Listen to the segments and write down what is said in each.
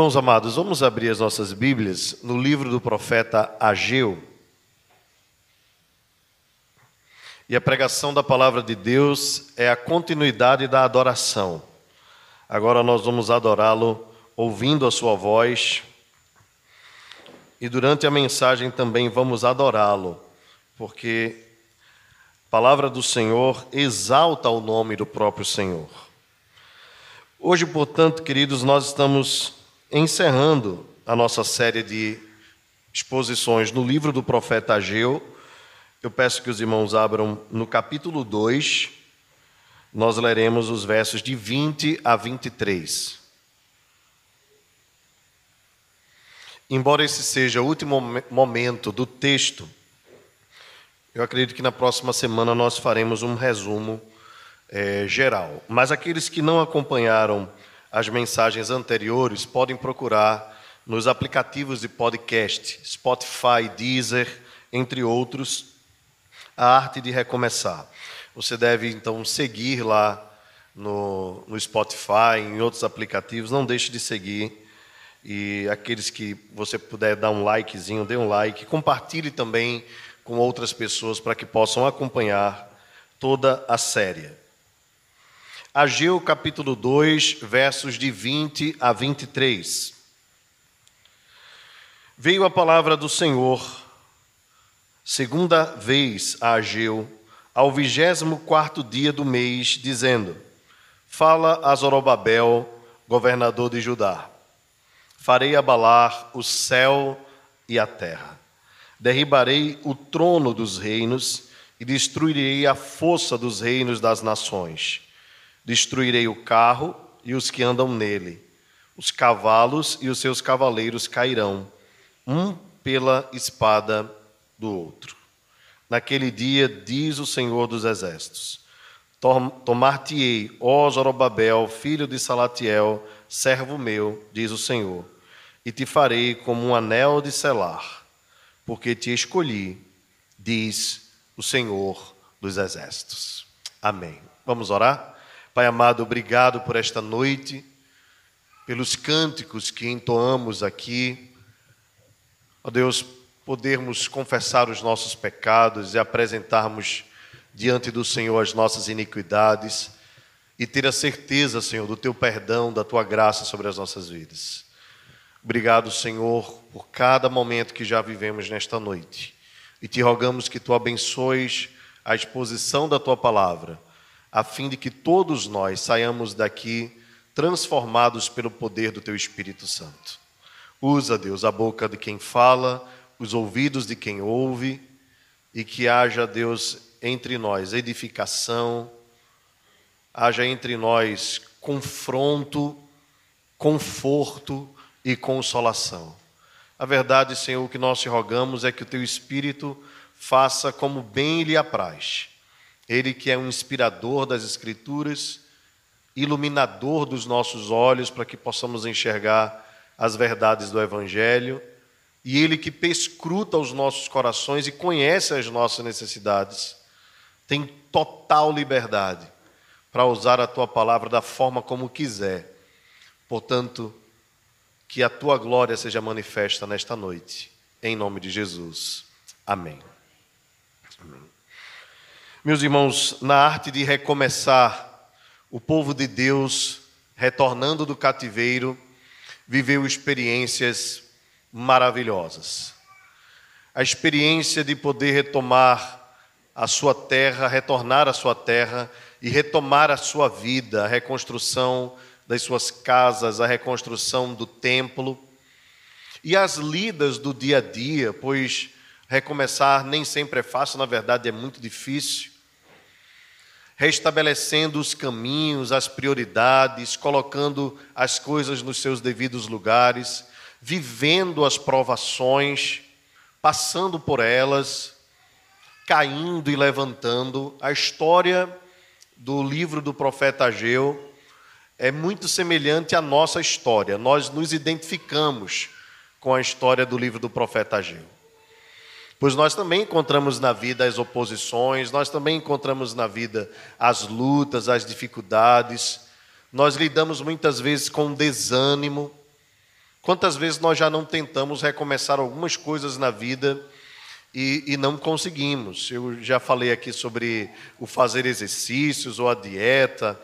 Irmãos amados, vamos abrir as nossas Bíblias no livro do profeta Ageu. E a pregação da palavra de Deus é a continuidade da adoração. Agora nós vamos adorá-lo ouvindo a sua voz. E durante a mensagem também vamos adorá-lo, porque a palavra do Senhor exalta o nome do próprio Senhor. Hoje, portanto, queridos, nós estamos encerrando a nossa série de exposições no livro do profeta Ageu. Eu peço que os irmãos abram no capítulo 2, nós leremos os versos de 20 a 23. Embora esse seja o último momento do texto, eu acredito que na próxima semana nós faremos um resumo é, geral. Mas aqueles que não acompanharam as mensagens anteriores podem procurar nos aplicativos de podcast, Spotify, Deezer, entre outros, a arte de recomeçar. Você deve então seguir lá no, no Spotify, em outros aplicativos, não deixe de seguir. E aqueles que você puder dar um likezinho, dê um like, compartilhe também com outras pessoas para que possam acompanhar toda a série. Ageu capítulo 2, versos de 20 a 23. Veio a palavra do Senhor, segunda vez a Ageu, ao vigésimo quarto dia do mês, dizendo: Fala a Zorobabel, governador de Judá. Farei abalar o céu e a terra. Derribarei o trono dos reinos e destruirei a força dos reinos das nações Destruirei o carro e os que andam nele. Os cavalos e os seus cavaleiros cairão, um pela espada do outro. Naquele dia, diz o Senhor dos Exércitos: Tomar-te-ei, ó Zorobabel, filho de Salatiel, servo meu, diz o Senhor, e te farei como um anel de selar, porque te escolhi, diz o Senhor dos Exércitos. Amém. Vamos orar? Pai amado, obrigado por esta noite, pelos cânticos que entoamos aqui. Ó Deus, podermos confessar os nossos pecados e apresentarmos diante do Senhor as nossas iniquidades e ter a certeza, Senhor, do teu perdão, da tua graça sobre as nossas vidas. Obrigado, Senhor, por cada momento que já vivemos nesta noite. E te rogamos que tu abençoes a exposição da tua palavra a fim de que todos nós saiamos daqui transformados pelo poder do Teu Espírito Santo. Usa, Deus, a boca de quem fala, os ouvidos de quem ouve, e que haja, Deus, entre nós edificação, haja entre nós confronto, conforto e consolação. A verdade, Senhor, o que nós te rogamos é que o Teu Espírito faça como bem lhe apraz ele que é um inspirador das Escrituras, iluminador dos nossos olhos para que possamos enxergar as verdades do Evangelho, e Ele que perscruta os nossos corações e conhece as nossas necessidades, tem total liberdade para usar a tua palavra da forma como quiser. Portanto, que a tua glória seja manifesta nesta noite, em nome de Jesus. Amém. Meus irmãos, na arte de recomeçar, o povo de Deus, retornando do cativeiro, viveu experiências maravilhosas. A experiência de poder retomar a sua terra, retornar à sua terra e retomar a sua vida, a reconstrução das suas casas, a reconstrução do templo e as lidas do dia a dia, pois recomeçar nem sempre é fácil, na verdade é muito difícil restabelecendo os caminhos, as prioridades, colocando as coisas nos seus devidos lugares, vivendo as provações, passando por elas, caindo e levantando. A história do livro do profeta Ageu é muito semelhante à nossa história. Nós nos identificamos com a história do livro do profeta Ageu. Pois nós também encontramos na vida as oposições, nós também encontramos na vida as lutas, as dificuldades, nós lidamos muitas vezes com desânimo, Quantas vezes nós já não tentamos recomeçar algumas coisas na vida e, e, não conseguimos? Eu já falei aqui sobre o fazer exercícios ou a dieta,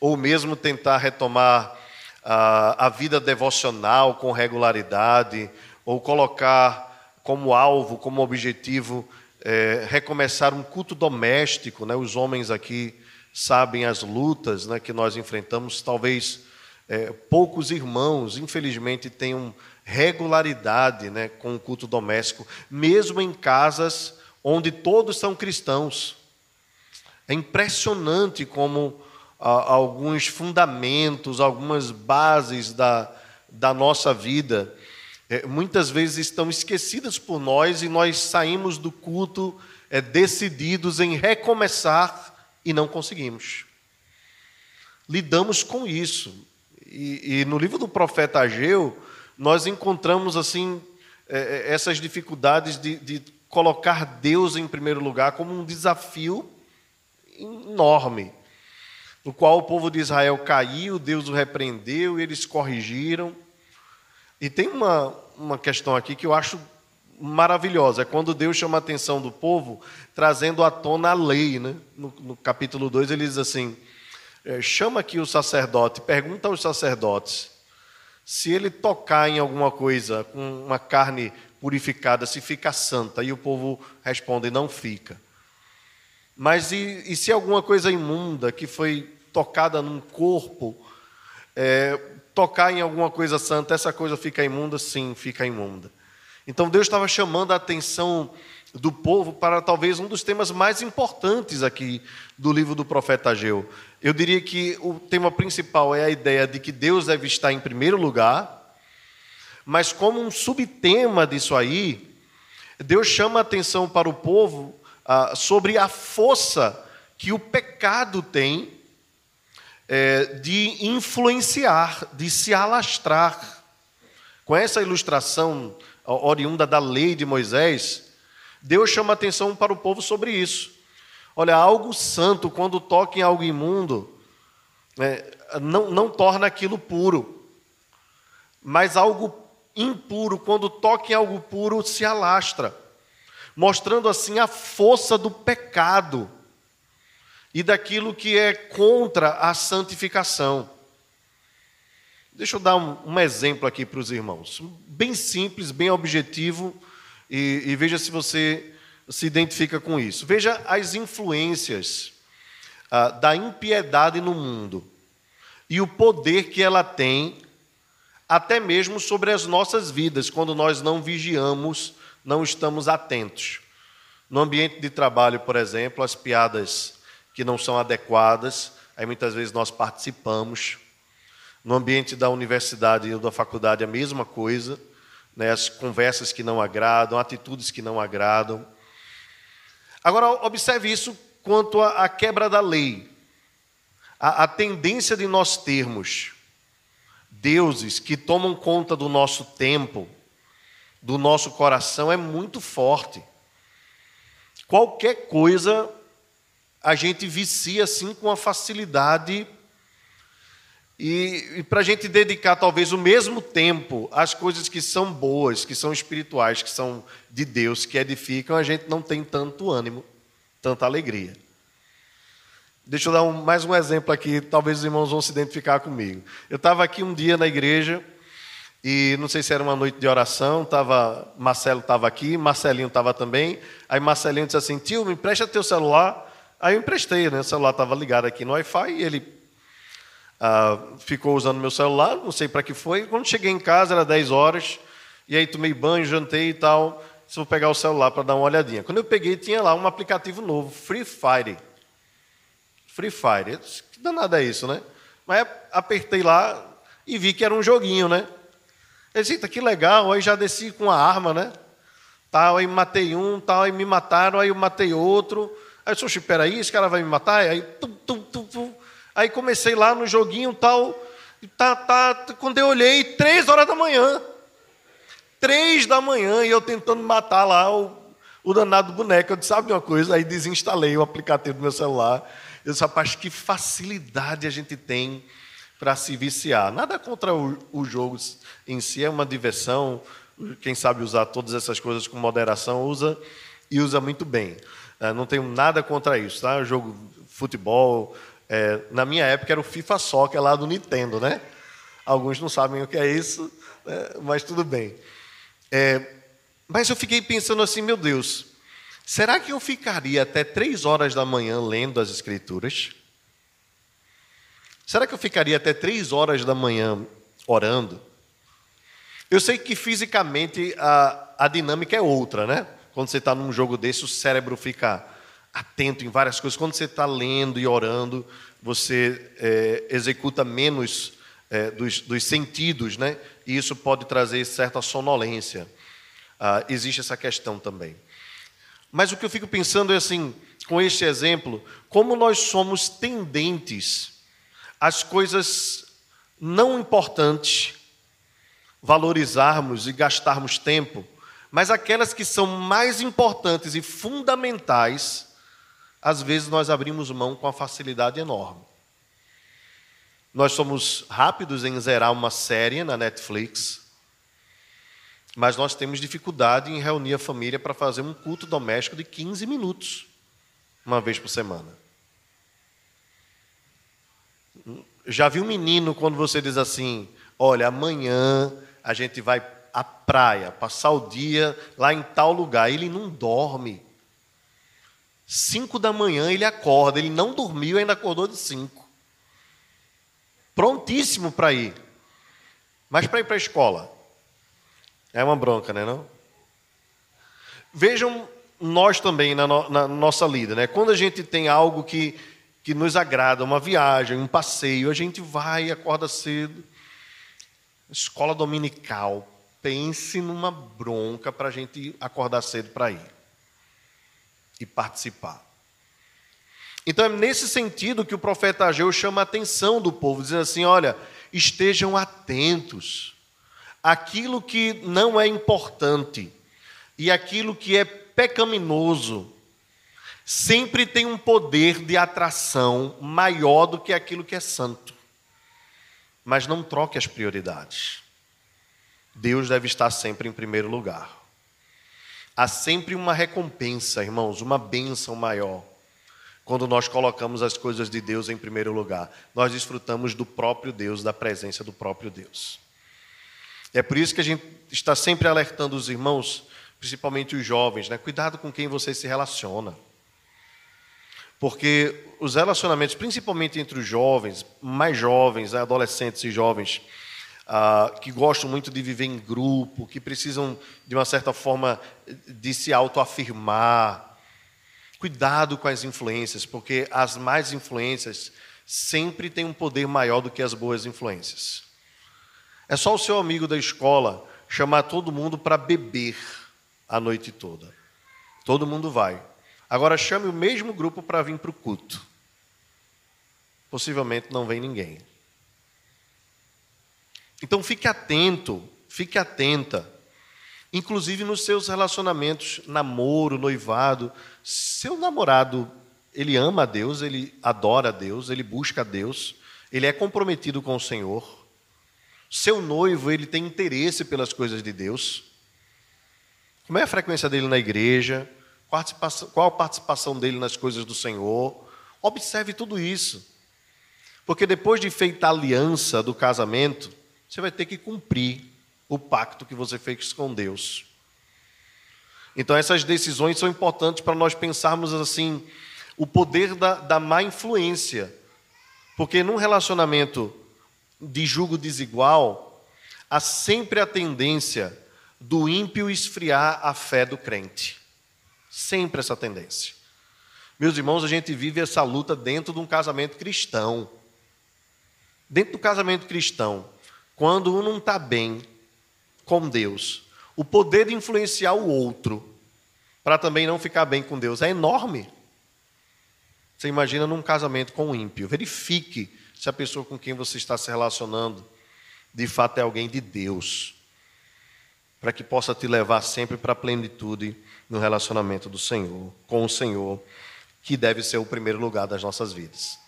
ou mesmo tentar retomar a, a vida devocional com regularidade, ou colocar como alvo, como objetivo, é, recomeçar um culto doméstico. Né? Os homens aqui sabem as lutas né, que nós enfrentamos, talvez é, poucos irmãos, infelizmente, tenham regularidade né, com o culto doméstico, mesmo em casas onde todos são cristãos. É impressionante como alguns fundamentos, algumas bases da, da nossa vida, é, muitas vezes estão esquecidas por nós e nós saímos do culto é, decididos em recomeçar e não conseguimos. Lidamos com isso. E, e no livro do profeta Ageu, nós encontramos assim é, é, essas dificuldades de, de colocar Deus em primeiro lugar como um desafio enorme, no qual o povo de Israel caiu, Deus o repreendeu, eles corrigiram. E tem uma, uma questão aqui que eu acho maravilhosa, é quando Deus chama a atenção do povo, trazendo à tona a lei. Né? No, no capítulo 2 ele diz assim: é, chama aqui o sacerdote, pergunta aos sacerdotes se ele tocar em alguma coisa com uma carne purificada, se fica santa. E o povo responde: não fica. Mas e, e se alguma coisa imunda que foi tocada num corpo, é, tocar em alguma coisa santa, essa coisa fica imunda? Sim, fica imunda. Então Deus estava chamando a atenção do povo para talvez um dos temas mais importantes aqui do livro do profeta Ageu. Eu diria que o tema principal é a ideia de que Deus deve estar em primeiro lugar, mas como um subtema disso aí, Deus chama a atenção para o povo ah, sobre a força que o pecado tem é, de influenciar, de se alastrar. Com essa ilustração oriunda da lei de Moisés, Deus chama atenção para o povo sobre isso. Olha, algo santo, quando toca em algo imundo, né, não, não torna aquilo puro. Mas algo impuro, quando toca em algo puro, se alastra. Mostrando assim a força do pecado e daquilo que é contra a santificação. Deixa eu dar um, um exemplo aqui para os irmãos, bem simples, bem objetivo e, e veja se você se identifica com isso. Veja as influências ah, da impiedade no mundo e o poder que ela tem, até mesmo sobre as nossas vidas, quando nós não vigiamos, não estamos atentos. No ambiente de trabalho, por exemplo, as piadas que não são adequadas, aí muitas vezes nós participamos. No ambiente da universidade ou da faculdade, a mesma coisa né, as conversas que não agradam, atitudes que não agradam. Agora, observe isso quanto à quebra da lei. A, a tendência de nós termos deuses que tomam conta do nosso tempo, do nosso coração, é muito forte. Qualquer coisa a gente vicia assim com a facilidade e, e para a gente dedicar talvez o mesmo tempo às coisas que são boas, que são espirituais, que são de Deus, que edificam, a gente não tem tanto ânimo, tanta alegria. Deixa eu dar um, mais um exemplo aqui, talvez os irmãos vão se identificar comigo. Eu estava aqui um dia na igreja, e não sei se era uma noite de oração, tava, Marcelo estava aqui, Marcelinho estava também. Aí Marcelinho disse assim: Tio, me empresta teu celular. Aí eu emprestei, né? O celular estava ligado aqui no Wi-Fi e ele ah, ficou usando meu celular, não sei para que foi. Quando cheguei em casa, era 10 horas, e aí tomei banho, jantei e tal. Se vou pegar o celular para dar uma olhadinha. Quando eu peguei, tinha lá um aplicativo novo, Free Fire. Free Fire. Que danada é isso, né? Mas apertei lá e vi que era um joguinho, né? Disse, que legal, aí já desci com a arma, né? Tal, aí matei um, tal, aí me mataram, aí eu matei outro. Aí eu disse, espera aí, esse cara vai me matar? Aí, tum, tum, tum, tum. Aí comecei lá no joguinho tal. Tá, tá, quando eu olhei, três horas da manhã. Três da manhã, e eu tentando matar lá o, o danado boneco. Eu disse, sabe uma coisa? Aí desinstalei o aplicativo do meu celular. Eu disse, rapaz, que facilidade a gente tem para se viciar. Nada contra o, o jogo em si, é uma diversão. Quem sabe usar todas essas coisas com moderação, usa e usa muito bem. É, não tenho nada contra isso, tá? O jogo futebol. É, na minha época era o FIFA Soccer lá do Nintendo, né? Alguns não sabem o que é isso, né? mas tudo bem. É, mas eu fiquei pensando assim, meu Deus, será que eu ficaria até três horas da manhã lendo as Escrituras? Será que eu ficaria até três horas da manhã orando? Eu sei que fisicamente a, a dinâmica é outra, né? Quando você está num jogo desse, o cérebro fica atento em várias coisas. Quando você está lendo e orando, você é, executa menos é, dos, dos, sentidos, né? E isso pode trazer certa sonolência. Ah, existe essa questão também. Mas o que eu fico pensando é assim, com este exemplo, como nós somos tendentes às coisas não importantes, valorizarmos e gastarmos tempo, mas aquelas que são mais importantes e fundamentais, às vezes nós abrimos mão com uma facilidade enorme. Nós somos rápidos em zerar uma série na Netflix, mas nós temos dificuldade em reunir a família para fazer um culto doméstico de 15 minutos, uma vez por semana. Já viu um menino quando você diz assim: Olha, amanhã a gente vai à praia, passar o dia lá em tal lugar. Ele não dorme. Cinco da manhã ele acorda, ele não dormiu, ainda acordou de cinco. Prontíssimo para ir. Mas para ir para a escola, é uma bronca, né? Não? Vejam nós também na, no, na nossa lida, né? Quando a gente tem algo que, que nos agrada, uma viagem, um passeio, a gente vai, acorda cedo. Escola dominical, pense numa bronca para a gente acordar cedo para ir e participar. Então é nesse sentido que o profeta Ageu chama a atenção do povo, dizendo assim: olha, estejam atentos aquilo que não é importante e aquilo que é pecaminoso sempre tem um poder de atração maior do que aquilo que é santo. Mas não troque as prioridades. Deus deve estar sempre em primeiro lugar. Há sempre uma recompensa, irmãos, uma bênção maior. Quando nós colocamos as coisas de Deus em primeiro lugar, nós desfrutamos do próprio Deus, da presença do próprio Deus. É por isso que a gente está sempre alertando os irmãos, principalmente os jovens, né? Cuidado com quem você se relaciona. Porque os relacionamentos, principalmente entre os jovens, mais jovens, adolescentes e jovens, ah, que gostam muito de viver em grupo, que precisam, de uma certa forma, de se autoafirmar. Cuidado com as influências, porque as más influências sempre têm um poder maior do que as boas influências. É só o seu amigo da escola chamar todo mundo para beber a noite toda. Todo mundo vai. Agora chame o mesmo grupo para vir para o culto. Possivelmente não vem ninguém. Então fique atento, fique atenta. Inclusive nos seus relacionamentos, namoro, noivado. Seu namorado, ele ama a Deus, ele adora a Deus, ele busca a Deus, ele é comprometido com o Senhor. Seu noivo, ele tem interesse pelas coisas de Deus. Como é a frequência dele na igreja? Qual a participação dele nas coisas do Senhor? Observe tudo isso. Porque depois de feita a aliança do casamento, você vai ter que cumprir o pacto que você fez com Deus. Então, essas decisões são importantes para nós pensarmos assim: o poder da, da má influência. Porque num relacionamento de julgo desigual, há sempre a tendência do ímpio esfriar a fé do crente. Sempre essa tendência. Meus irmãos, a gente vive essa luta dentro de um casamento cristão. Dentro do casamento cristão, quando um não está bem com Deus, o poder de influenciar o outro para também não ficar bem com Deus é enorme. Você imagina num casamento com um ímpio. Verifique se a pessoa com quem você está se relacionando de fato é alguém de Deus, para que possa te levar sempre para a plenitude no relacionamento do Senhor, com o Senhor, que deve ser o primeiro lugar das nossas vidas.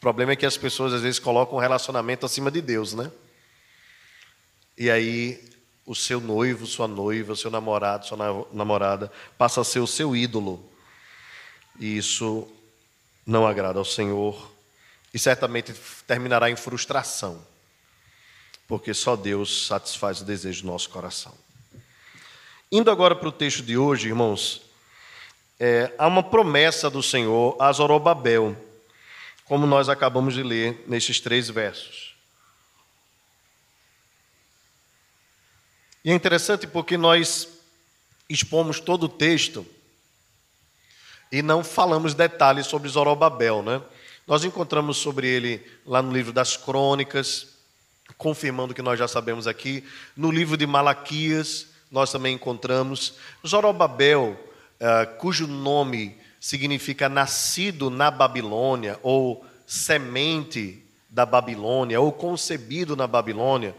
problema é que as pessoas às vezes colocam o relacionamento acima de Deus, né? E aí o seu noivo, sua noiva, seu namorado, sua namorada passa a ser o seu ídolo. E isso não agrada ao Senhor e certamente terminará em frustração, porque só Deus satisfaz o desejo do nosso coração. Indo agora para o texto de hoje, irmãos, é, há uma promessa do Senhor a Zorobabel, como nós acabamos de ler nesses três versos. E é interessante porque nós expomos todo o texto e não falamos detalhes sobre Zorobabel, né? Nós encontramos sobre ele lá no livro das Crônicas, confirmando o que nós já sabemos aqui. No livro de Malaquias, nós também encontramos. Zorobabel, uh, cujo nome significa nascido na Babilônia, ou semente da Babilônia, ou concebido na Babilônia.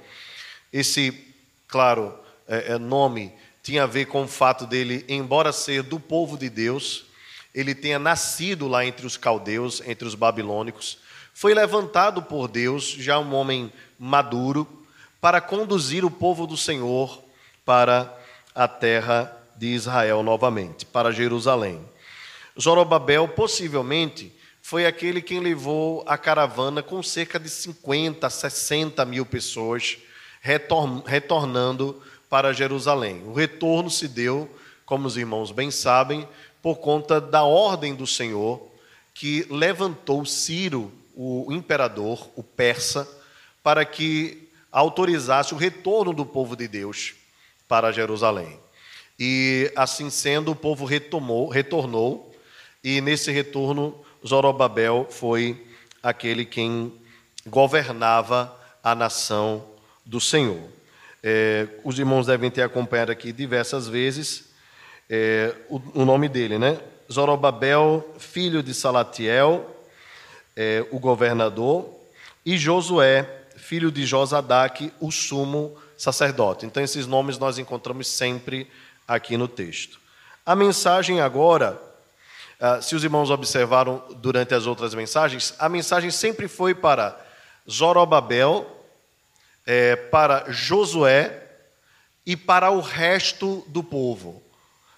Esse, claro, é, é, nome tinha a ver com o fato dele, embora ser do povo de Deus, ele tenha nascido lá entre os caldeus, entre os babilônicos, foi levantado por Deus, já um homem maduro, para conduzir o povo do Senhor para a terra de Israel novamente, para Jerusalém. Zorobabel possivelmente foi aquele quem levou a caravana com cerca de 50, 60 mil pessoas retornando para Jerusalém. O retorno se deu, como os irmãos bem sabem, por conta da ordem do Senhor, que levantou Ciro, o imperador, o persa, para que autorizasse o retorno do povo de Deus para Jerusalém. E assim sendo, o povo retomou, retornou, e nesse retorno, Zorobabel foi aquele quem governava a nação do Senhor. É, os irmãos devem ter acompanhado aqui diversas vezes é, o, o, nome dele, né? Zorobabel, filho de Salatiel, é, o governador, e Josué, filho de Josadaque, o sumo sacerdote. Então, esses nomes nós encontramos sempre aqui no texto. A mensagem agora, ah, se os irmãos observaram durante as outras mensagens, a mensagem sempre foi para Zorobabel, é, para Josué e para o resto do povo.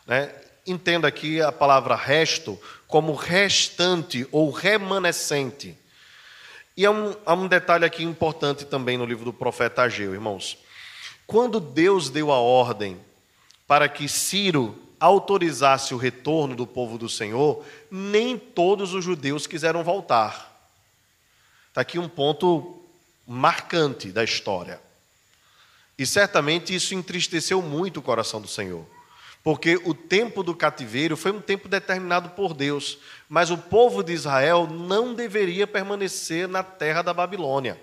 Né? Entenda aqui a palavra resto como restante ou remanescente. E há um, há um detalhe aqui importante também no livro do profeta Ageu, irmãos. Quando Deus deu a ordem para que Ciro autorizasse o retorno do povo do Senhor, nem todos os judeus quiseram voltar. Está aqui um ponto marcante da história. E certamente isso entristeceu muito o coração do Senhor. Porque o tempo do cativeiro foi um tempo determinado por Deus, mas o povo de Israel não deveria permanecer na terra da Babilônia.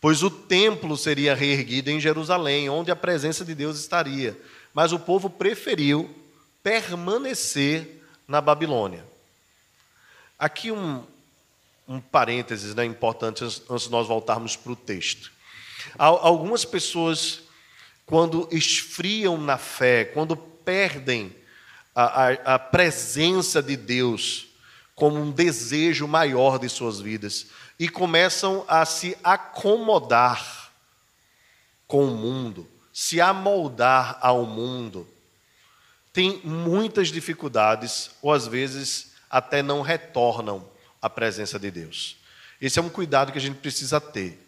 Pois o templo seria reerguido em Jerusalém, onde a presença de Deus estaria. Mas o povo preferiu permanecer na Babilônia. Aqui um, um parênteses né, importante antes de nós voltarmos para o texto. Algumas pessoas quando esfriam na fé, quando perdem a, a, a presença de Deus como um desejo maior de suas vidas e começam a se acomodar com o mundo, se amoldar ao mundo, tem muitas dificuldades ou às vezes até não retornam à presença de Deus. Esse é um cuidado que a gente precisa ter.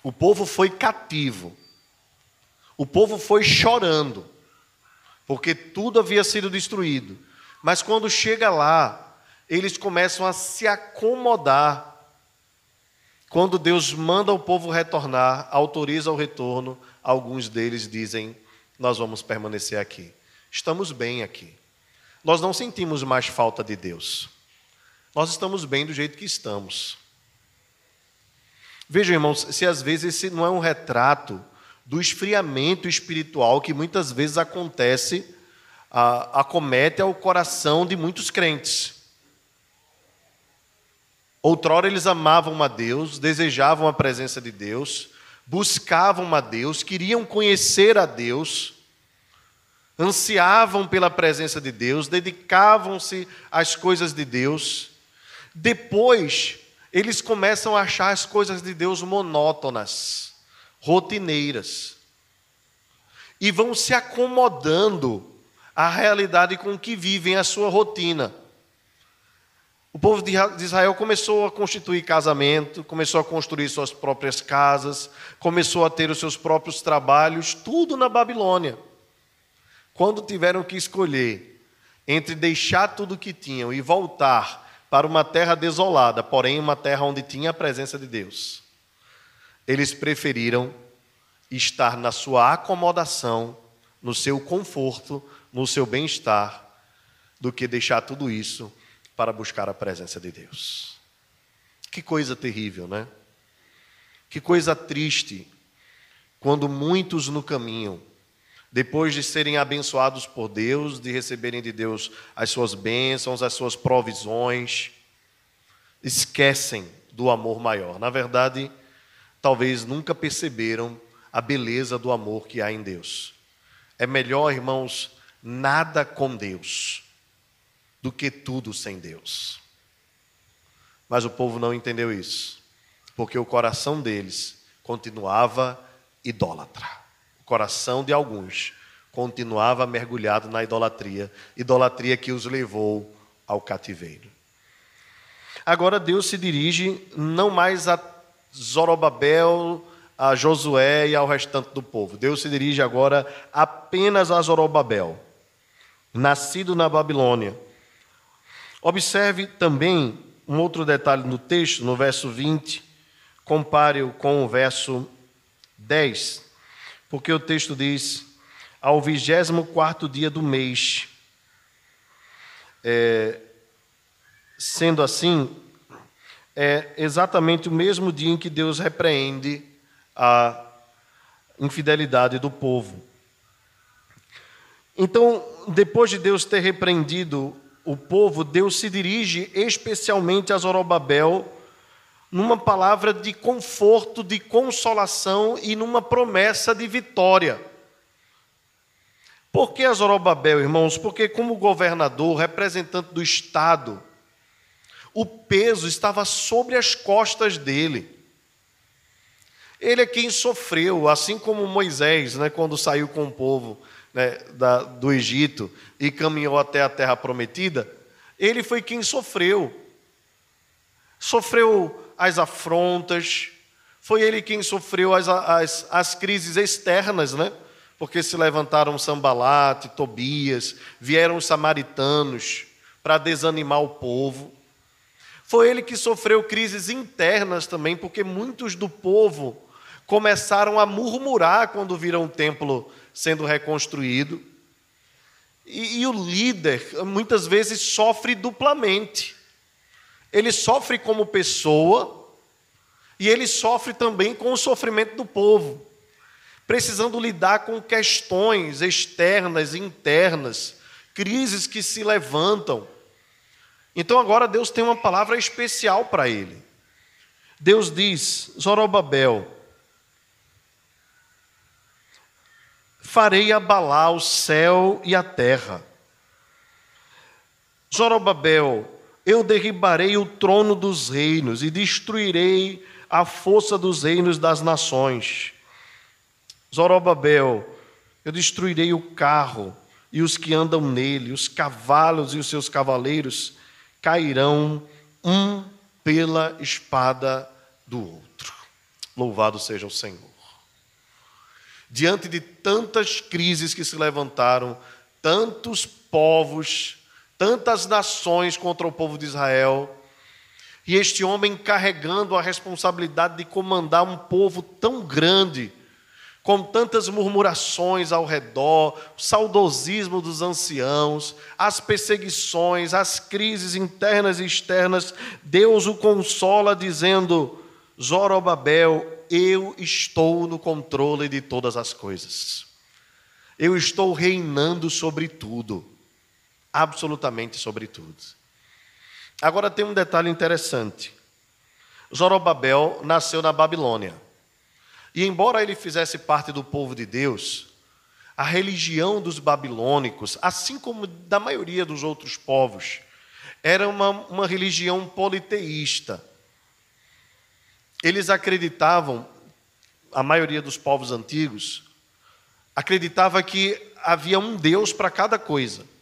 O povo foi cativo, o povo foi chorando, porque tudo havia sido destruído. Mas quando chega lá, eles começam a se acomodar. Quando Deus manda o povo retornar, autoriza o retorno, alguns deles dizem: Nós vamos permanecer aqui. Estamos bem aqui. Nós não sentimos mais falta de Deus. Nós estamos bem do jeito que estamos. Vejam, irmãos, se às vezes esse não é um retrato do esfriamento espiritual que muitas vezes acontece, a, acomete ao coração de muitos crentes. Outrora eles amavam a Deus, desejavam a presença de Deus, buscavam a Deus, queriam conhecer a Deus, ansiavam pela presença de Deus, dedicavam-se às coisas de Deus, Depois, eles começam a achar as coisas de Deus monótonas, rotineiras, e vão se acomodando à realidade com que vivem a sua rotina. O povo de Israel começou a constituir casamento, começou a construir suas próprias casas, começou a ter os seus próprios trabalhos, tudo na Babilônia. Quando tiveram que escolher entre deixar tudo o que tinham e voltar para uma terra desolada, porém uma terra onde tinha a presença de Deus, eles preferiram estar na sua acomodação, no seu conforto, no seu bem-estar, do que deixar tudo isso para buscar a presença de Deus. Que coisa terrível, né? Que coisa triste quando muitos no caminho, depois de serem abençoados por Deus, de receberem de Deus as suas bênçãos, as suas provisões, esquecem do amor maior. Na verdade, talvez nunca perceberam a beleza do amor que há em Deus. É melhor, irmãos, nada com Deus do que tudo sem Deus. Mas o povo não entendeu isso, porque o coração deles continuava idólatra. Coração de alguns continuava mergulhado na idolatria, idolatria que os levou ao cativeiro. Agora Deus se dirige não mais a Zorobabel, a Josué e ao restante do povo. Deus se dirige agora apenas a Zorobabel, nascido na Babilônia, Observe também um outro detalhe no texto, no verso 20, compare-o com o verso 10, porque o texto diz: ao 24 dia do mês. É, sendo assim, é exatamente o mesmo dia em que Deus repreende a infidelidade do povo. Então, depois de Deus ter repreendido o povo, Deus se dirige especialmente a Zorobabel numa palavra de conforto, de consolação e numa promessa de vitória. Por que a Zorobabel, irmãos? Porque, como governador, representante do Estado, o peso estava sobre as costas dele. Ele é quem sofreu, assim como Moisés, né, quando saiu com o povo né, da, do Egito e caminhou até a terra prometida, ele foi quem sofreu. Sofreu as afrontas, foi ele quem sofreu as, as, as crises externas, né? Porque se levantaram Sambalate, Tobias, vieram os samaritanos para desanimar o povo. Foi ele que sofreu crises internas também, porque muitos do povo começaram a murmurar quando viram o templo sendo reconstruído. E, e o líder, muitas vezes, sofre duplamente. Ele sofre como pessoa e ele sofre também com o sofrimento do povo, precisando lidar com questões externas e internas, crises que se levantam. Então agora Deus tem uma palavra especial para ele. Deus diz: Zorobabel, farei abalar o céu e a terra. Zorobabel, eu derribarei o trono dos reinos e destruirei a força dos reinos das nações. Zorobabel, eu destruirei o carro e os que andam nele, os cavalos e os seus cavaleiros cairão um pela espada do outro. Louvado seja o Senhor diante de tantas crises que se levantaram, tantos povos, tantas nações contra o povo de Israel, e este homem carregando a responsabilidade de comandar um povo tão grande, com tantas murmurações ao redor, o saudosismo dos anciãos, as perseguições, as crises internas e externas, Deus o consola dizendo: Zorobabel, eu estou no controle de todas as coisas. Eu estou reinando sobre tudo, absolutamente sobre tudo. Agora tem um detalhe interessante. Zorobabel nasceu na Babilônia. E embora ele fizesse parte do povo de Deus, a religião dos babilônicos, assim como da maioria dos outros povos, era uma, uma religião politeísta. Eles acreditavam, a maioria dos povos antigos, acreditava que havia um Deus para cada coisa.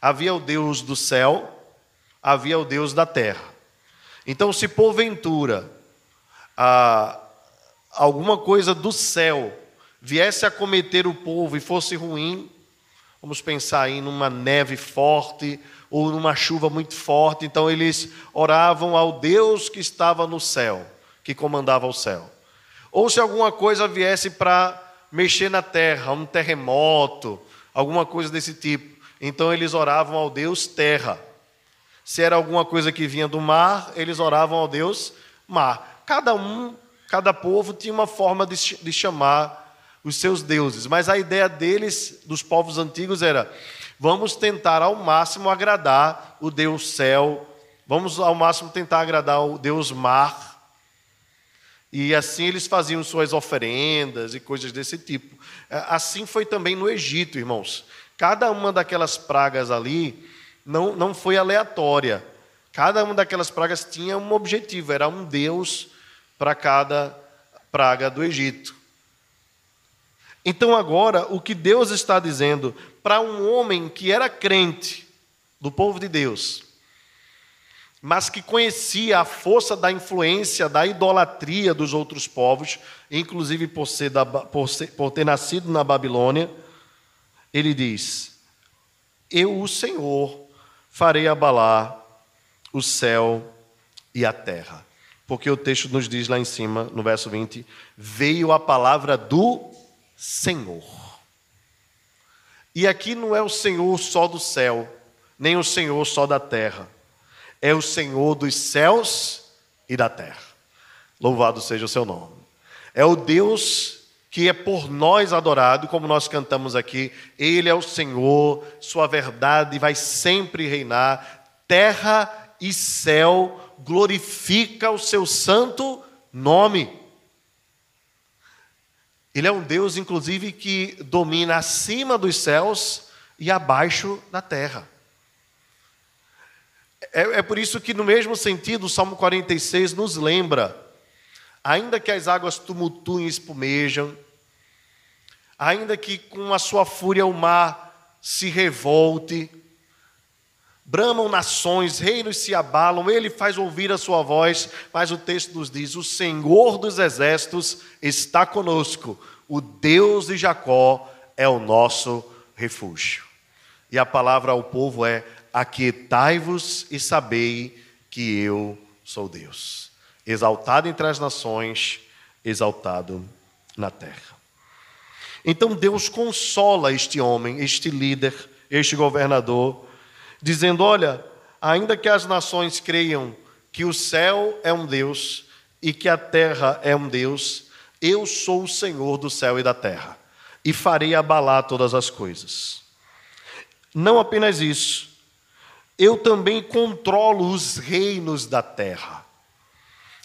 Havia o Deus do céu, havia o Deus da terra. Então, se porventura ah, alguma coisa do céu viesse a cometer o povo e fosse ruim, vamos pensar aí numa neve forte ou numa chuva muito forte, então eles oravam ao Deus que estava no céu, que comandava o céu. Ou se alguma coisa viesse para mexer na terra, um terremoto, alguma coisa desse tipo, então eles oravam ao Deus terra. Se era alguma coisa que vinha do mar, eles oravam ao Deus mar. Cada um, cada povo tinha uma forma de, de chamar os seus deuses, mas a ideia deles, dos povos antigos, era: vamos tentar ao máximo agradar o Deus céu, vamos ao máximo tentar agradar o Deus mar. E assim eles faziam suas oferendas e coisas desse tipo. Assim foi também no Egito, irmãos. Cada uma daquelas pragas ali não, não foi aleatória. Cada uma daquelas pragas tinha um objetivo, era um Deus para cada praga do Egito. Então, agora, o que Deus está dizendo para um homem que era crente do povo de Deus, mas que conhecia a força da influência, da idolatria dos outros povos, inclusive por, ser da, por, ser, por ter nascido na Babilônia, ele diz: Eu, o Senhor, farei abalar o céu e a terra. Porque o texto nos diz lá em cima, no verso 20: Veio a palavra do Senhor. E aqui não é o Senhor só do céu, nem o Senhor só da terra. É o Senhor dos céus e da terra. Louvado seja o seu nome. É o Deus que é por nós adorado, como nós cantamos aqui. Ele é o Senhor, sua verdade vai sempre reinar. Terra e céu glorifica o seu santo nome. Ele é um Deus, inclusive, que domina acima dos céus e abaixo da terra. É, é, por isso que, no mesmo sentido, o Salmo 46 nos lembra: ainda que as águas tumultuem e espumejam, ainda que com a sua fúria o mar se revolte, Bramam nações, reinos se abalam, ele faz ouvir a sua voz, mas o texto nos diz: O Senhor dos exércitos está conosco, o Deus de Jacó é o nosso refúgio. E a palavra ao povo é: Aquietai-vos e sabei que eu sou Deus, exaltado entre as nações, exaltado na terra. Então Deus consola este homem, este líder, este governador dizendo: Olha, ainda que as nações creiam que o céu é um Deus e que a terra é um Deus, eu sou o Senhor do céu e da terra e farei abalar todas as coisas. Não apenas isso, eu também controlo os reinos da terra.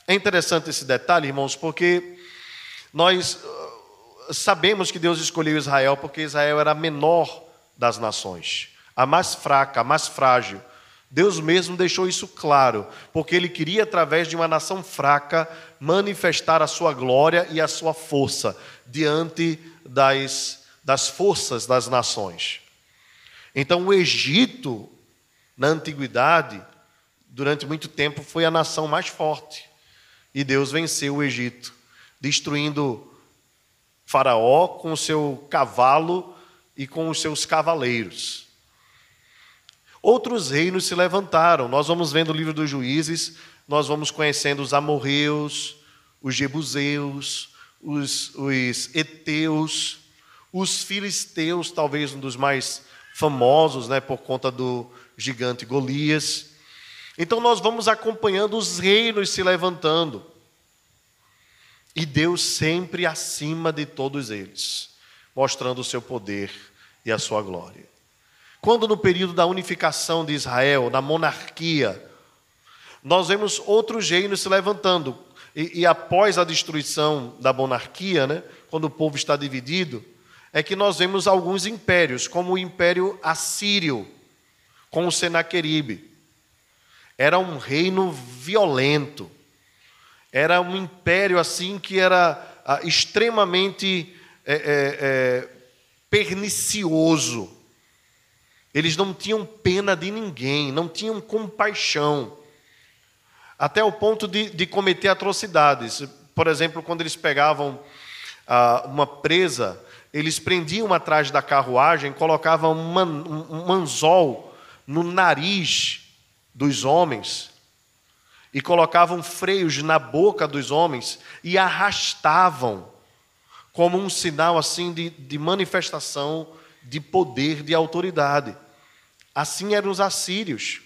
É interessante esse detalhe, irmãos, porque nós sabemos que Deus escolheu Israel porque Israel era a menor das nações a mais fraca, a mais frágil. Deus mesmo deixou isso claro, porque Ele queria, através de uma nação fraca, manifestar a sua glória e a sua força diante das, das forças das nações. Então, o Egito, na antiguidade, durante muito tempo, foi a nação mais forte. E Deus venceu o Egito, destruindo Faraó com o seu cavalo e com os seus cavaleiros. Outros reinos se levantaram. Nós vamos vendo o livro dos juízes, nós vamos conhecendo os amorreus, os jebuseus, os, os eteus, os filisteus, talvez um dos mais famosos, né, por conta do gigante Golias. Então nós vamos acompanhando os reinos se levantando. E Deus sempre acima de todos eles, mostrando o seu poder e a sua glória. Quando no período da unificação de Israel, da monarquia, nós vemos outros reinos se levantando. E, e, após a destruição da monarquia, né, quando o povo está dividido, é que nós vemos alguns impérios, como o Império Assírio, com o Senaqueribe. era um reino violento, era um império assim que era ah, extremamente é, é, é, pernicioso. Eles não tinham pena de ninguém, não tinham compaixão, até o ponto de, de cometer atrocidades. Por exemplo, quando eles pegavam ah, uma presa, eles prendiam atrás da carruagem, colocavam um, man, um anzol no nariz dos homens e colocavam freios na boca dos homens e arrastavam como um sinal assim de, de manifestação de poder, de autoridade. Assim eram os assírios.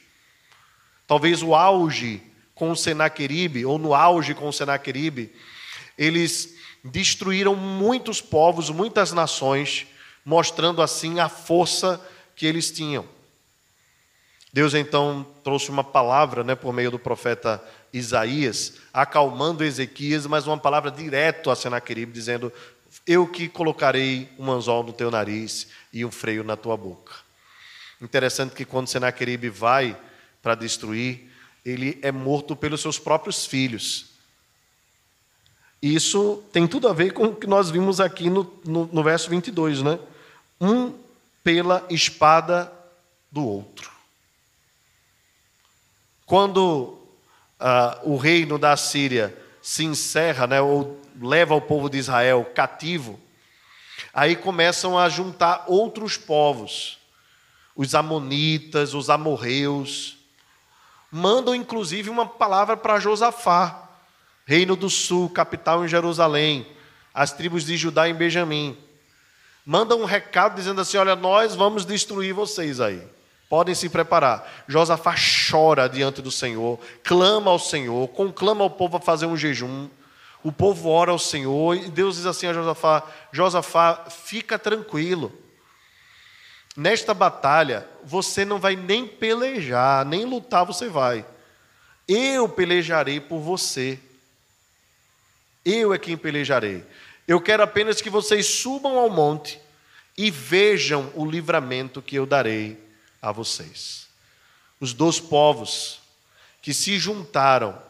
Talvez o auge com o Senaqueribe, ou no auge com o Senaqueribe, eles destruíram muitos povos, muitas nações, mostrando assim a força que eles tinham. Deus então trouxe uma palavra, né, por meio do profeta Isaías, acalmando Ezequias, mas uma palavra direto a Senaqueribe, dizendo: Eu que colocarei um anzol no teu nariz e um freio na tua boca. Interessante que quando Senaqueribe vai para destruir, ele é morto pelos seus próprios filhos. Isso tem tudo a ver com o que nós vimos aqui no, no, no verso 22, né? Um pela espada do outro. Quando ah, o reino da Síria se encerra, né, ou leva o povo de Israel cativo, aí começam a juntar outros povos, os amonitas, os amorreus, mandam inclusive uma palavra para Josafá, reino do sul, capital em Jerusalém, as tribos de Judá em Benjamim. Mandam um recado dizendo assim: Olha, nós vamos destruir vocês aí. Podem se preparar. Josafá chora diante do Senhor, clama ao Senhor, conclama ao povo a fazer um jejum. O povo ora ao Senhor e Deus diz assim a Josafá: Josafá, fica tranquilo. Nesta batalha, você não vai nem pelejar, nem lutar você vai. Eu pelejarei por você. Eu é quem pelejarei. Eu quero apenas que vocês subam ao monte e vejam o livramento que eu darei a vocês. Os dois povos que se juntaram,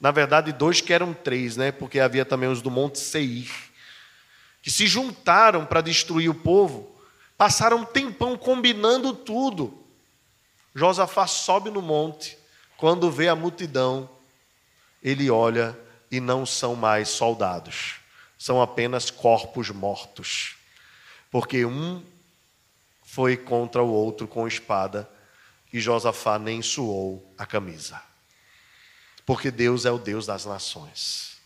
na verdade, dois que eram três, né? Porque havia também os do Monte Seir, que se juntaram para destruir o povo, passaram um tempão combinando tudo. Josafá sobe no monte, quando vê a multidão, ele olha e não são mais soldados, são apenas corpos mortos, porque um foi contra o outro com espada e Josafá nem suou a camisa. Porque Deus é o Deus das nações.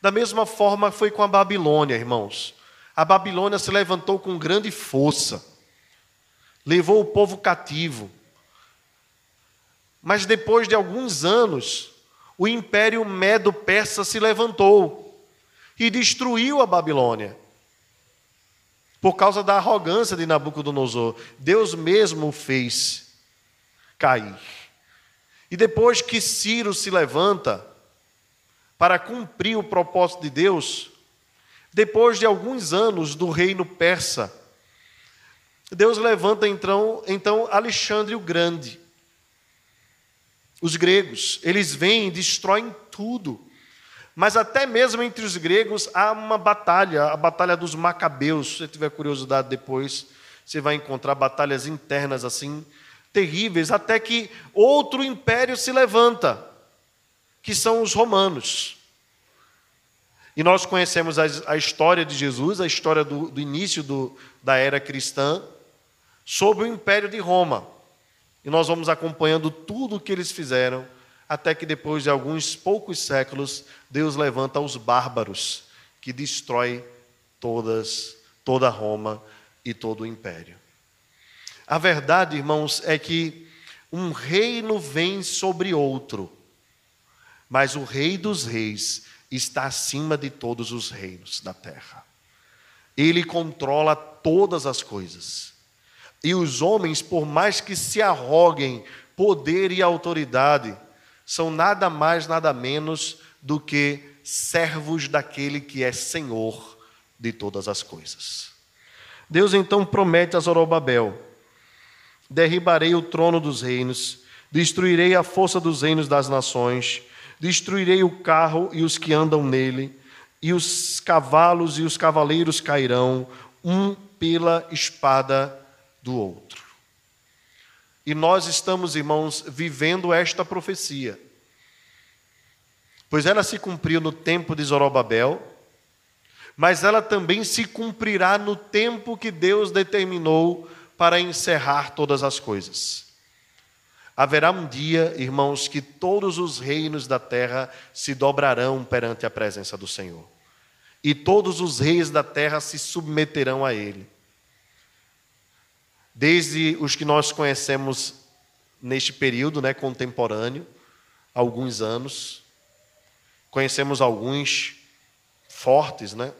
Da mesma forma foi com a Babilônia, irmãos. A Babilônia se levantou com grande força, levou o povo cativo. Mas depois de alguns anos, o império medo-persa se levantou e destruiu a Babilônia. Por causa da arrogância de Nabucodonosor, Deus mesmo o fez cair. E depois que Ciro se levanta para cumprir o propósito de Deus, depois de alguns anos do reino persa, Deus levanta então, então Alexandre o Grande os gregos. Eles vêm e destroem tudo. Mas até mesmo entre os gregos há uma batalha, a batalha dos macabeus. Se você tiver curiosidade depois, você vai encontrar batalhas internas assim terríveis, até que outro império se levanta, que são os romanos. E nós conhecemos a, a história de Jesus, a história do, do início do, da era cristã, sob o império de Roma. E nós vamos acompanhando tudo o que eles fizeram, até que depois de alguns poucos séculos, Deus levanta os bárbaros, que destrói todas, toda Roma e todo o império. A verdade, irmãos, é que um reino vem sobre outro, mas o Rei dos Reis está acima de todos os reinos da terra. Ele controla todas as coisas. E os homens, por mais que se arroguem poder e autoridade, são nada mais, nada menos do que servos daquele que é Senhor de todas as coisas. Deus então promete a Zorobabel: derribarei o trono dos reinos, Destruirei a força dos reinos das nações, destruirei o carro e os que andam nele, e os cavalos e os cavaleiros cairão, um pela espada do outro. E nós estamos, irmãos, vivendo esta profecia. Pois ela se cumpriu no tempo de Zorobabel, mas ela também se cumprirá no tempo que Deus determinou para encerrar todas as coisas. Haverá um dia, irmãos, que todos os reinos da terra se dobrarão perante a presença do Senhor, e todos os reis da terra se submeterão a Ele. Desde os que nós conhecemos neste período né, contemporâneo, alguns anos, conhecemos alguns fortes, né?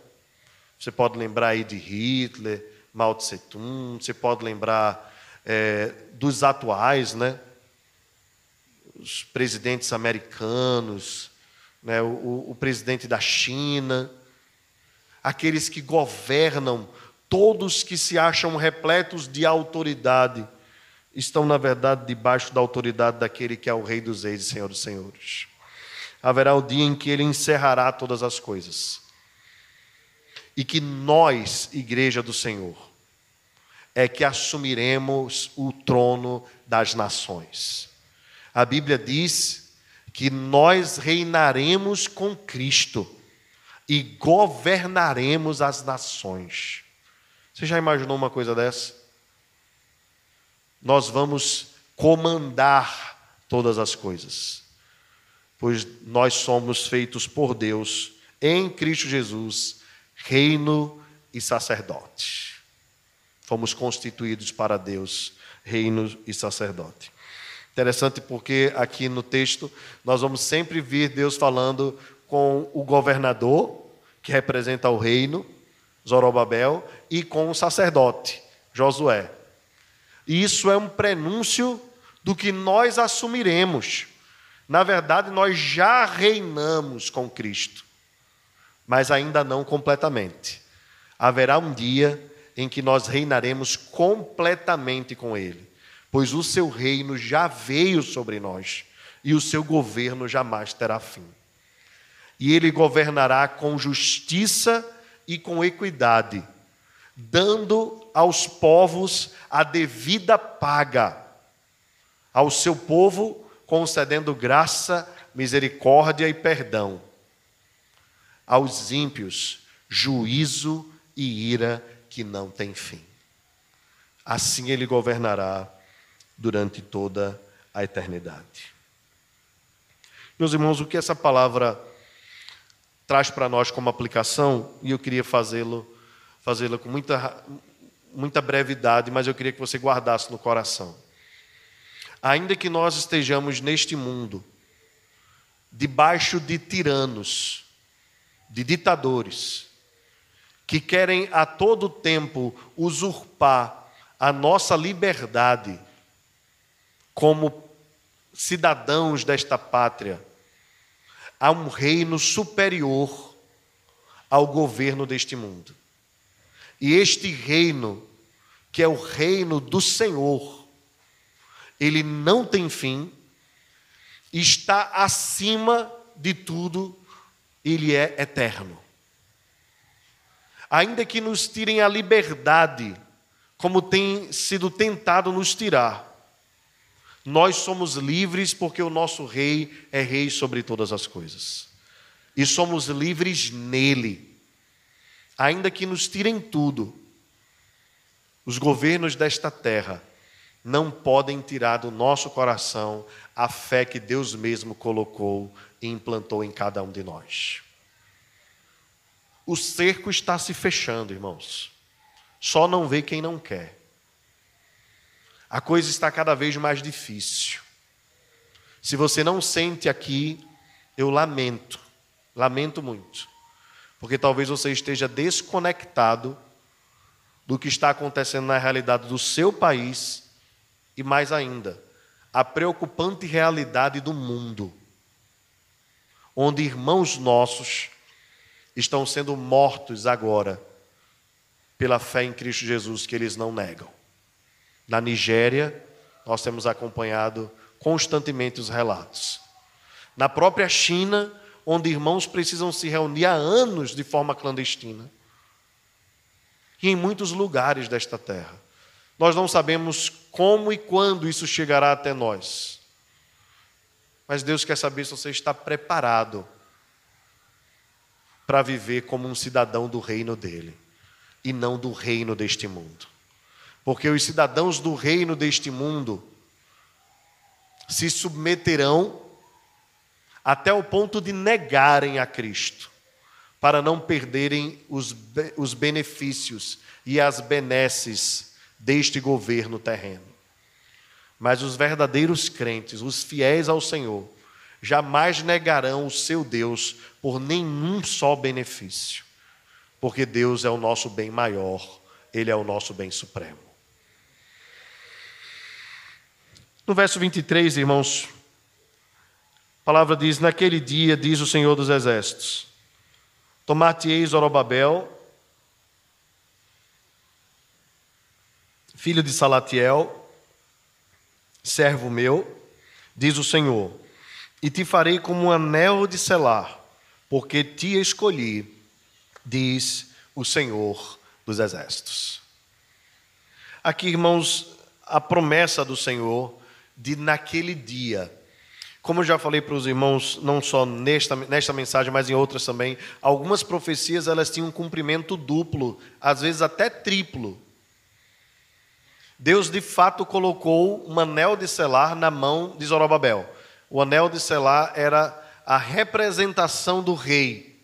Você pode lembrar aí de Hitler, Mao Tse Tung, você pode lembrar é, dos atuais, né? Os presidentes americanos, né? o, o presidente da China, aqueles que governam, todos que se acham repletos de autoridade, estão, na verdade, debaixo da autoridade daquele que é o Rei dos Reis e Senhor dos Senhores. Haverá o dia em que ele encerrará todas as coisas e que nós, Igreja do Senhor, é que assumiremos o trono das nações. A Bíblia diz que nós reinaremos com Cristo e governaremos as nações. Você já imaginou uma coisa dessa? Nós vamos comandar todas as coisas, pois nós somos feitos por Deus em Cristo Jesus reino e sacerdote. Fomos constituídos para Deus, reino e sacerdote. Interessante porque aqui no texto nós vamos sempre ver Deus falando com o governador, que representa o reino, Zorobabel, e com o sacerdote, Josué. E isso é um prenúncio do que nós assumiremos. Na verdade, nós já reinamos com Cristo mas ainda não completamente. Haverá um dia em que nós reinaremos completamente com Ele, pois o seu reino já veio sobre nós e o seu governo jamais terá fim. E ele governará com justiça e com equidade, dando aos povos a devida paga, ao seu povo concedendo graça, misericórdia e perdão aos ímpios juízo e ira que não tem fim. Assim ele governará durante toda a eternidade. Meus irmãos, o que essa palavra traz para nós como aplicação, e eu queria fazê-lo fazê-la com muita, muita brevidade, mas eu queria que você guardasse no coração. Ainda que nós estejamos neste mundo, debaixo de tiranos, de ditadores que querem a todo tempo usurpar a nossa liberdade como cidadãos desta pátria a um reino superior ao governo deste mundo. E este reino, que é o reino do Senhor, ele não tem fim, está acima de tudo ele é eterno. Ainda que nos tirem a liberdade, como tem sido tentado nos tirar, nós somos livres porque o nosso Rei é Rei sobre todas as coisas. E somos livres nele. Ainda que nos tirem tudo, os governos desta terra não podem tirar do nosso coração a fé que Deus mesmo colocou e implantou em cada um de nós. O cerco está se fechando, irmãos. Só não vê quem não quer. A coisa está cada vez mais difícil. Se você não sente aqui, eu lamento, lamento muito, porque talvez você esteja desconectado do que está acontecendo na realidade do seu país e mais ainda, a preocupante realidade do mundo onde irmãos nossos estão sendo mortos agora pela fé em Cristo Jesus que eles não negam. Na Nigéria, nós temos acompanhado constantemente os relatos. Na própria China, onde irmãos precisam se reunir há anos de forma clandestina. E em muitos lugares desta terra. Nós não sabemos como e quando isso chegará até nós. Mas Deus quer saber se você está preparado para viver como um cidadão do reino dele e não do reino deste mundo. Porque os cidadãos do reino deste mundo se submeterão até o ponto de negarem a Cristo, para não perderem os, os benefícios e as benesses deste governo terreno. Mas os verdadeiros crentes, os fiéis ao Senhor, jamais negarão o seu Deus por nenhum só benefício, porque Deus é o nosso bem maior, Ele é o nosso bem supremo. No verso 23, irmãos, a palavra diz: Naquele dia, diz o Senhor dos Exércitos, tomar-te-ei Zorobabel, filho de Salatiel, servo meu, diz o Senhor, e te farei como um anel de selar, porque te escolhi, diz o Senhor dos Exércitos. Aqui, irmãos, a promessa do Senhor de naquele dia. Como eu já falei para os irmãos, não só nesta, nesta mensagem, mas em outras também, algumas profecias elas tinham um cumprimento duplo, às vezes até triplo. Deus de fato colocou um anel de selar na mão de Zorobabel. O anel de selar era a representação do rei.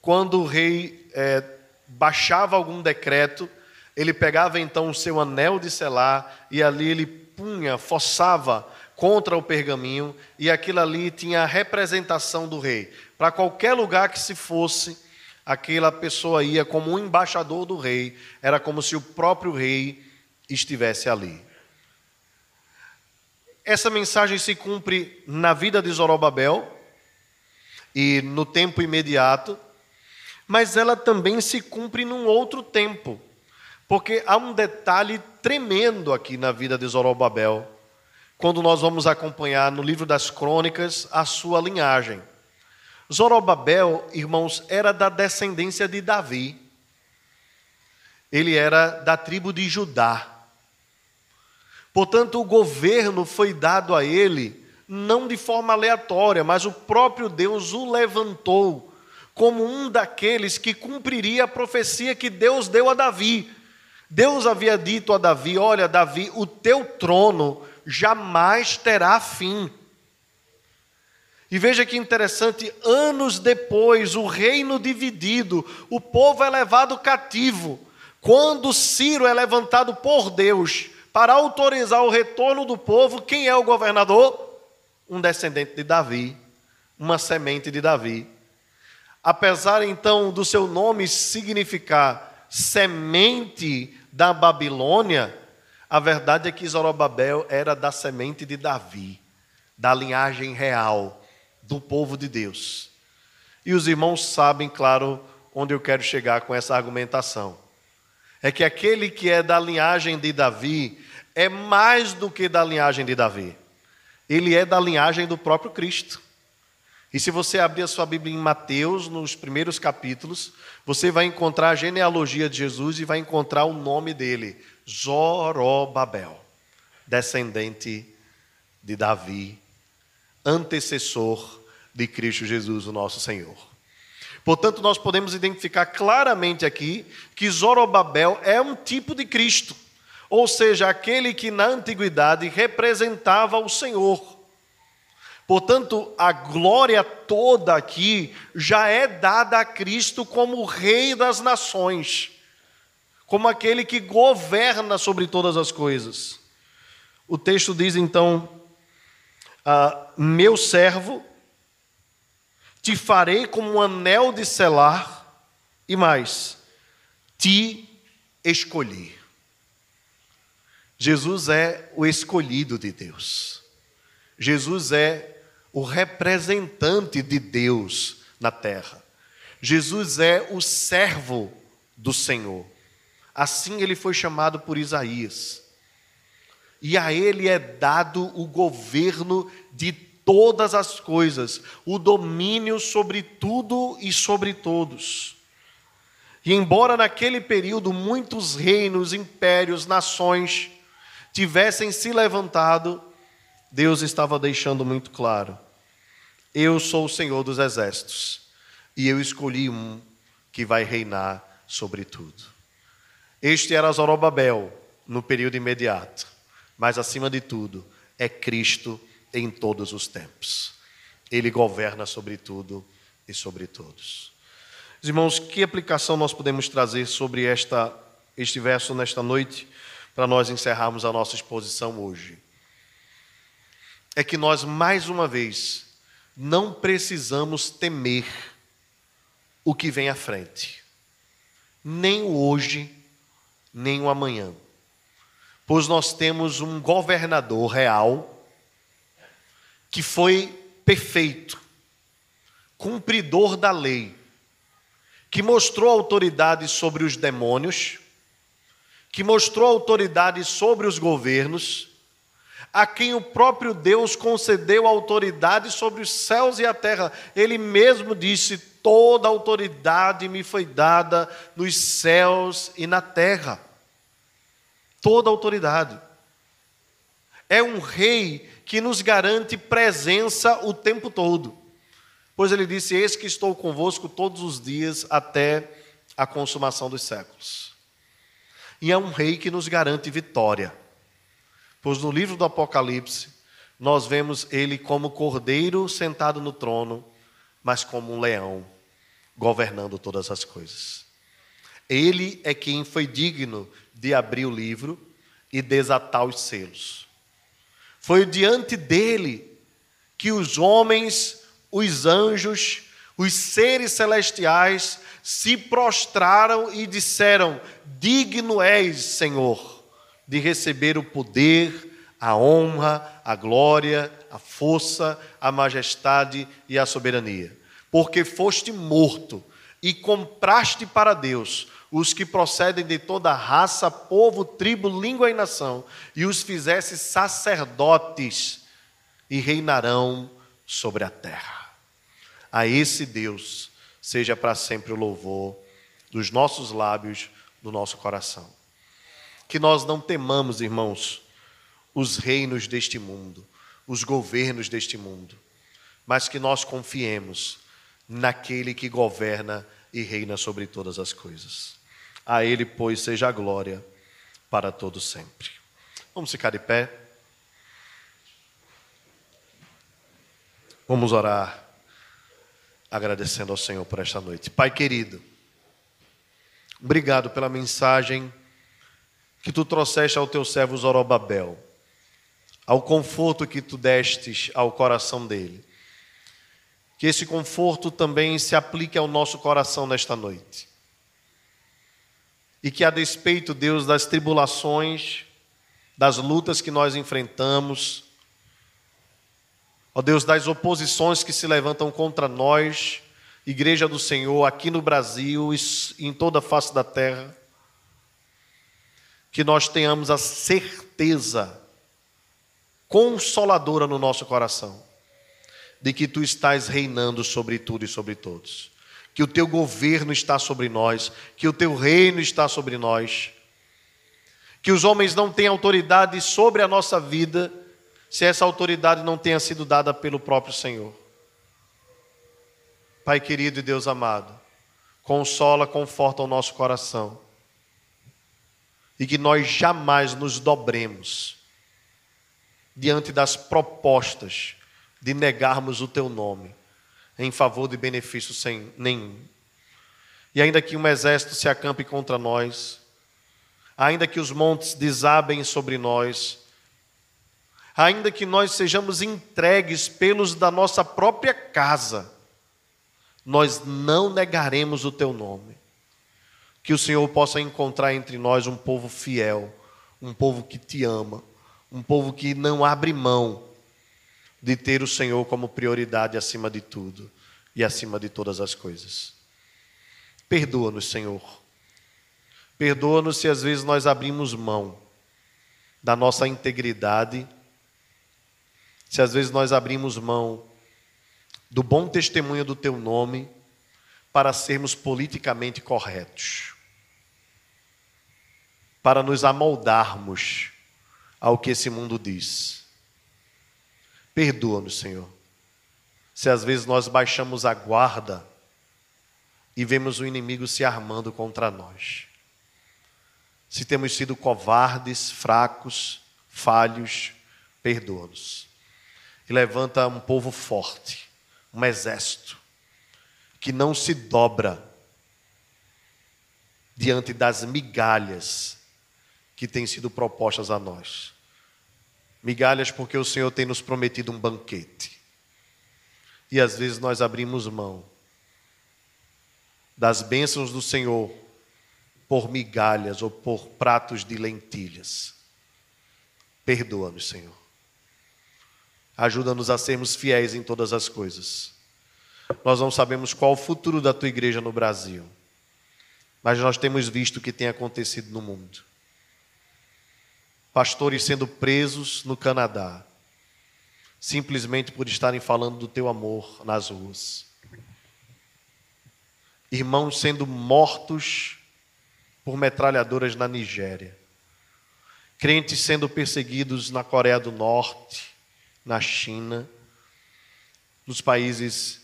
Quando o rei é, baixava algum decreto, ele pegava então o seu anel de selar e ali ele punha, forçava contra o pergaminho e aquilo ali tinha a representação do rei. Para qualquer lugar que se fosse, aquela pessoa ia como um embaixador do rei, era como se o próprio rei estivesse ali. Essa mensagem se cumpre na vida de Zorobabel e no tempo imediato, mas ela também se cumpre num outro tempo, porque há um detalhe tremendo aqui na vida de Zorobabel, quando nós vamos acompanhar no livro das crônicas a sua linhagem. Zorobabel, irmãos, era da descendência de Davi. Ele era da tribo de Judá. Portanto, o governo foi dado a ele não de forma aleatória, mas o próprio Deus o levantou como um daqueles que cumpriria a profecia que Deus deu a Davi. Deus havia dito a Davi: Olha, Davi, o teu trono jamais terá fim. E veja que interessante, anos depois, o reino dividido, o povo é levado cativo. Quando Ciro é levantado por Deus para autorizar o retorno do povo, quem é o governador? Um descendente de Davi, uma semente de Davi. Apesar então do seu nome significar semente da Babilônia, a verdade é que Zorobabel era da semente de Davi, da linhagem real, do povo de Deus. E os irmãos sabem, claro, onde eu quero chegar com essa argumentação. É que aquele que é da linhagem de Davi é mais do que da linhagem de Davi. Ele é da linhagem do próprio Cristo. E se você abrir a sua Bíblia em Mateus, nos primeiros capítulos, você vai encontrar a genealogia de Jesus e vai encontrar o nome dele, Zorobabel, descendente de Davi, antecessor de Cristo Jesus, o nosso Senhor. Portanto, nós podemos identificar claramente aqui que Zorobabel é um tipo de Cristo ou seja, aquele que na antiguidade representava o Senhor. Portanto, a glória toda aqui já é dada a Cristo como Rei das nações, como aquele que governa sobre todas as coisas. O texto diz então: ah, Meu servo, te farei como um anel de selar, e mais, te escolhi. Jesus é o escolhido de Deus. Jesus é o representante de Deus na terra. Jesus é o servo do Senhor. Assim ele foi chamado por Isaías. e a ele é dado o governo de todas as coisas, o domínio sobre tudo e sobre todos. E embora naquele período muitos reinos, impérios, nações tivessem se levantado, Deus estava deixando muito claro: eu sou o Senhor dos exércitos, e eu escolhi um que vai reinar sobre tudo. Este era Zorobabel no período imediato, mas acima de tudo, é Cristo em todos os tempos. Ele governa sobre tudo e sobre todos. Irmãos, que aplicação nós podemos trazer sobre esta, este verso nesta noite, para nós encerrarmos a nossa exposição hoje? É que nós, mais uma vez, não precisamos temer o que vem à frente, nem o hoje, nem o amanhã, pois nós temos um governador real que foi perfeito, cumpridor da lei, que mostrou autoridade sobre os demônios, que mostrou autoridade sobre os governos, a quem o próprio Deus concedeu autoridade sobre os céus e a terra. Ele mesmo disse: Toda autoridade me foi dada nos céus e na terra. Toda autoridade. É um rei que nos garante presença o tempo todo. Pois ele disse: Eis que estou convosco todos os dias até a consumação dos séculos. E é um rei que nos garante vitória. Pois no livro do Apocalipse, nós vemos ele como cordeiro sentado no trono, mas como um leão, governando todas as coisas. Ele é quem foi digno de abrir o livro e desatar os selos. Foi diante dele que os homens os anjos, os seres celestiais se prostraram e disseram: Digno és, Senhor, de receber o poder, a honra, a glória, a força, a majestade e a soberania, porque foste morto e compraste para Deus os que procedem de toda raça, povo, tribo, língua e nação, e os fizesse sacerdotes e reinarão sobre a terra. A esse Deus seja para sempre o louvor dos nossos lábios, do nosso coração. Que nós não temamos, irmãos, os reinos deste mundo, os governos deste mundo, mas que nós confiemos naquele que governa e reina sobre todas as coisas. A Ele, pois, seja a glória para todo sempre. Vamos ficar de pé. Vamos orar agradecendo ao Senhor por esta noite. Pai querido, obrigado pela mensagem que tu trouxeste ao teu servo Zorobabel, ao conforto que tu destes ao coração dele. Que esse conforto também se aplique ao nosso coração nesta noite. E que, a despeito, Deus, das tribulações, das lutas que nós enfrentamos, Ó Deus, das oposições que se levantam contra nós, Igreja do Senhor, aqui no Brasil e em toda a face da terra, que nós tenhamos a certeza consoladora no nosso coração de que tu estás reinando sobre tudo e sobre todos, que o teu governo está sobre nós, que o teu reino está sobre nós, que os homens não têm autoridade sobre a nossa vida se essa autoridade não tenha sido dada pelo próprio Senhor. Pai querido e Deus amado, consola, conforta o nosso coração e que nós jamais nos dobremos diante das propostas de negarmos o teu nome em favor de benefício sem nenhum. E ainda que um exército se acampe contra nós, ainda que os montes desabem sobre nós, ainda que nós sejamos entregues pelos da nossa própria casa, nós não negaremos o teu nome. Que o Senhor possa encontrar entre nós um povo fiel, um povo que te ama, um povo que não abre mão de ter o Senhor como prioridade acima de tudo e acima de todas as coisas. Perdoa-nos, Senhor. Perdoa-nos se às vezes nós abrimos mão da nossa integridade, se às vezes nós abrimos mão do bom testemunho do teu nome para sermos politicamente corretos, para nos amoldarmos ao que esse mundo diz. Perdoa-nos, Senhor, se às vezes nós baixamos a guarda e vemos o inimigo se armando contra nós. Se temos sido covardes, fracos, falhos, perdoa-nos. E levanta um povo forte, um exército, que não se dobra diante das migalhas que têm sido propostas a nós. Migalhas porque o Senhor tem nos prometido um banquete. E às vezes nós abrimos mão das bênçãos do Senhor por migalhas ou por pratos de lentilhas. Perdoa-nos, Senhor. Ajuda-nos a sermos fiéis em todas as coisas. Nós não sabemos qual o futuro da tua igreja no Brasil, mas nós temos visto o que tem acontecido no mundo. Pastores sendo presos no Canadá, simplesmente por estarem falando do teu amor nas ruas. Irmãos sendo mortos por metralhadoras na Nigéria. Crentes sendo perseguidos na Coreia do Norte, na China, nos países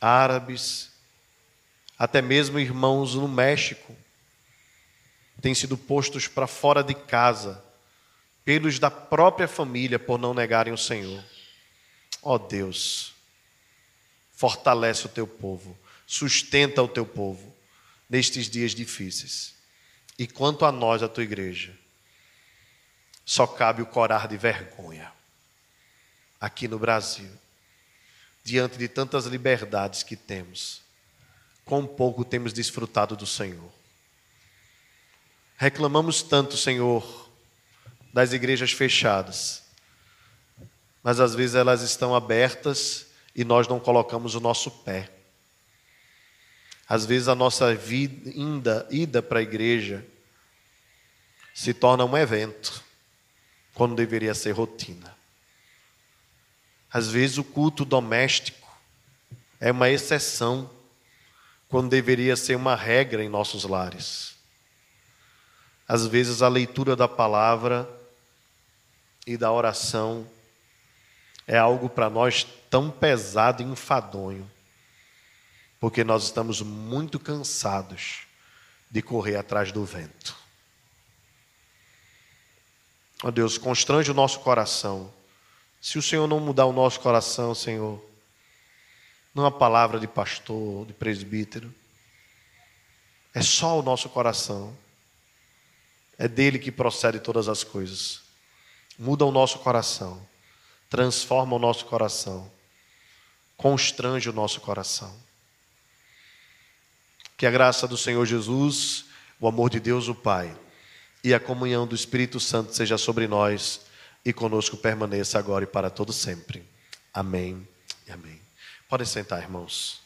árabes, até mesmo irmãos no México, têm sido postos para fora de casa, pelos da própria família, por não negarem o Senhor. Ó oh Deus, fortalece o teu povo, sustenta o teu povo nestes dias difíceis. E quanto a nós, a tua igreja, só cabe o corar de vergonha aqui no Brasil, diante de tantas liberdades que temos, quão pouco temos desfrutado do Senhor. Reclamamos tanto, Senhor, das igrejas fechadas, mas às vezes elas estão abertas e nós não colocamos o nosso pé. Às vezes a nossa vida, ida, ida para a igreja se torna um evento, quando deveria ser rotina. Às vezes o culto doméstico é uma exceção, quando deveria ser uma regra em nossos lares. Às vezes a leitura da palavra e da oração é algo para nós tão pesado e enfadonho porque nós estamos muito cansados de correr atrás do vento. Ó oh Deus, constrange o nosso coração. Se o Senhor não mudar o nosso coração, Senhor, não a palavra de pastor, de presbítero, é só o nosso coração. É dele que procede todas as coisas. Muda o nosso coração, transforma o nosso coração, constrange o nosso coração. Que a graça do Senhor Jesus, o amor de Deus, o Pai, e a comunhão do Espírito Santo seja sobre nós e conosco permaneça agora e para todo sempre. Amém amém. Podem sentar, irmãos.